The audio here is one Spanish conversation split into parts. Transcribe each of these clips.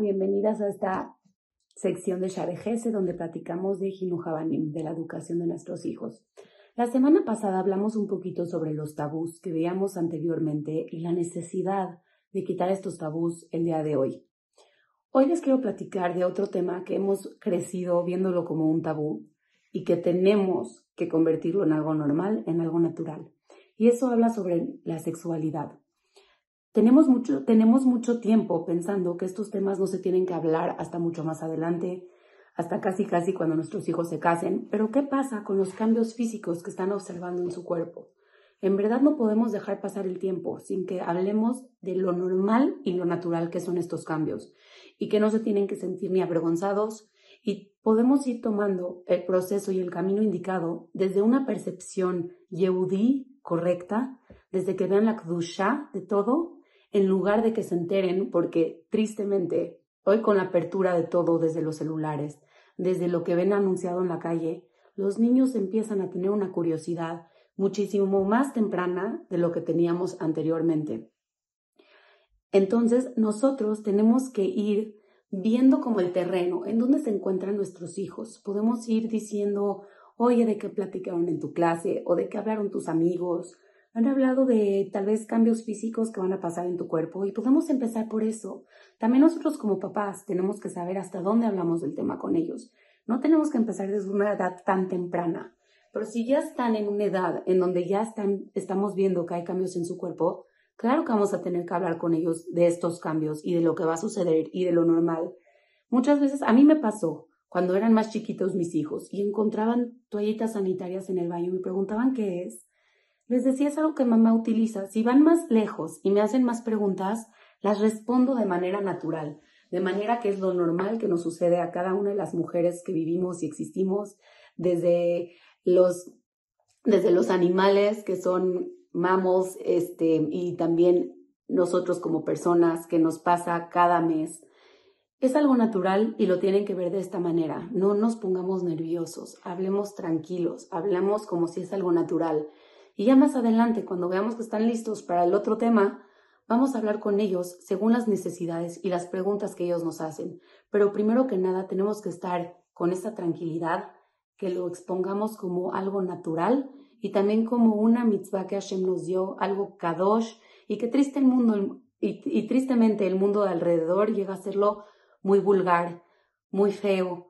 Bienvenidas a esta sección de Sharejese donde platicamos de Jinujabanim, de la educación de nuestros hijos. La semana pasada hablamos un poquito sobre los tabús que veíamos anteriormente y la necesidad de quitar estos tabús el día de hoy. Hoy les quiero platicar de otro tema que hemos crecido viéndolo como un tabú y que tenemos que convertirlo en algo normal, en algo natural. Y eso habla sobre la sexualidad. Tenemos mucho, tenemos mucho tiempo pensando que estos temas no se tienen que hablar hasta mucho más adelante, hasta casi casi cuando nuestros hijos se casen, pero ¿qué pasa con los cambios físicos que están observando en su cuerpo? En verdad no podemos dejar pasar el tiempo sin que hablemos de lo normal y lo natural que son estos cambios y que no se tienen que sentir ni avergonzados y podemos ir tomando el proceso y el camino indicado desde una percepción yehudí correcta, desde que vean la kdusha de todo en lugar de que se enteren, porque tristemente, hoy con la apertura de todo desde los celulares, desde lo que ven anunciado en la calle, los niños empiezan a tener una curiosidad muchísimo más temprana de lo que teníamos anteriormente. Entonces, nosotros tenemos que ir viendo como el terreno, en dónde se encuentran nuestros hijos. Podemos ir diciendo, oye, ¿de qué platicaron en tu clase? ¿O de qué hablaron tus amigos? Han hablado de tal vez cambios físicos que van a pasar en tu cuerpo y podemos empezar por eso. También nosotros como papás tenemos que saber hasta dónde hablamos del tema con ellos. No tenemos que empezar desde una edad tan temprana, pero si ya están en una edad en donde ya están, estamos viendo que hay cambios en su cuerpo, claro que vamos a tener que hablar con ellos de estos cambios y de lo que va a suceder y de lo normal. Muchas veces a mí me pasó cuando eran más chiquitos mis hijos y encontraban toallitas sanitarias en el baño y me preguntaban qué es les decía, es algo que mamá utiliza. Si van más lejos y me hacen más preguntas, las respondo de manera natural, de manera que es lo normal que nos sucede a cada una de las mujeres que vivimos y existimos, desde los, desde los animales que son mamos, este, y también nosotros como personas que nos pasa cada mes. Es algo natural y lo tienen que ver de esta manera. No nos pongamos nerviosos, hablemos tranquilos, hablamos como si es algo natural. Y ya más adelante, cuando veamos que están listos para el otro tema, vamos a hablar con ellos según las necesidades y las preguntas que ellos nos hacen. Pero primero que nada, tenemos que estar con esta tranquilidad, que lo expongamos como algo natural y también como una mitzvah que Hashem nos dio, algo kadosh, y que triste el mundo, y, y tristemente el mundo de alrededor llega a serlo muy vulgar, muy feo,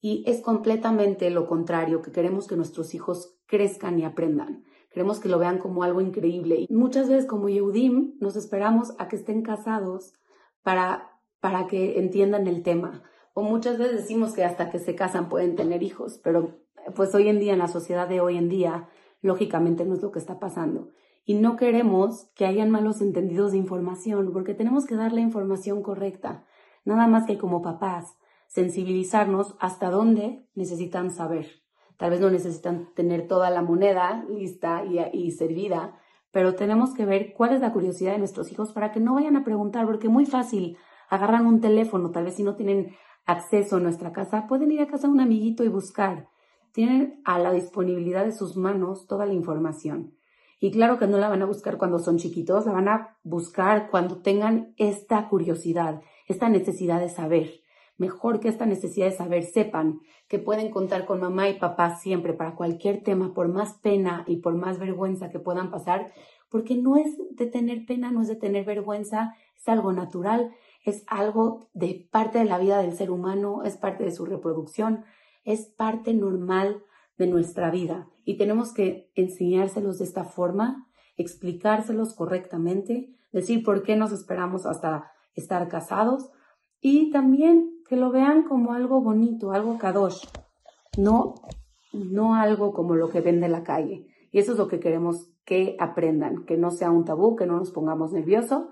y es completamente lo contrario, que queremos que nuestros hijos crezcan y aprendan. Queremos que lo vean como algo increíble. Y muchas veces como Yehudim nos esperamos a que estén casados para, para que entiendan el tema. O muchas veces decimos que hasta que se casan pueden tener hijos, pero pues hoy en día, en la sociedad de hoy en día, lógicamente no es lo que está pasando. Y no queremos que hayan malos entendidos de información, porque tenemos que dar la información correcta. Nada más que como papás, sensibilizarnos hasta dónde necesitan saber. Tal vez no necesitan tener toda la moneda lista y, servida, pero tenemos que ver cuál es la curiosidad de nuestros hijos para que no vayan a preguntar, porque muy fácil. Agarran un teléfono, tal vez si no tienen acceso a nuestra casa, pueden ir a casa de un amiguito y buscar. Tienen a la disponibilidad de sus manos toda la información. Y claro que no la van a buscar cuando son chiquitos, la van a buscar cuando tengan esta curiosidad, esta necesidad de saber mejor que esta necesidad de saber, sepan que pueden contar con mamá y papá siempre para cualquier tema, por más pena y por más vergüenza que puedan pasar, porque no es de tener pena, no es de tener vergüenza, es algo natural, es algo de parte de la vida del ser humano, es parte de su reproducción, es parte normal de nuestra vida. Y tenemos que enseñárselos de esta forma, explicárselos correctamente, decir por qué nos esperamos hasta estar casados y también que lo vean como algo bonito, algo kadosh, no, no algo como lo que ven de la calle. Y eso es lo que queremos que aprendan, que no sea un tabú, que no nos pongamos nerviosos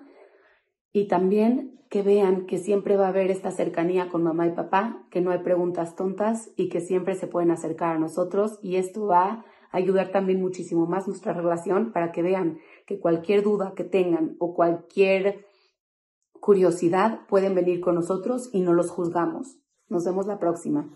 y también que vean que siempre va a haber esta cercanía con mamá y papá, que no hay preguntas tontas y que siempre se pueden acercar a nosotros y esto va a ayudar también muchísimo más nuestra relación para que vean que cualquier duda que tengan o cualquier curiosidad pueden venir con nosotros y no los juzgamos. Nos vemos la próxima.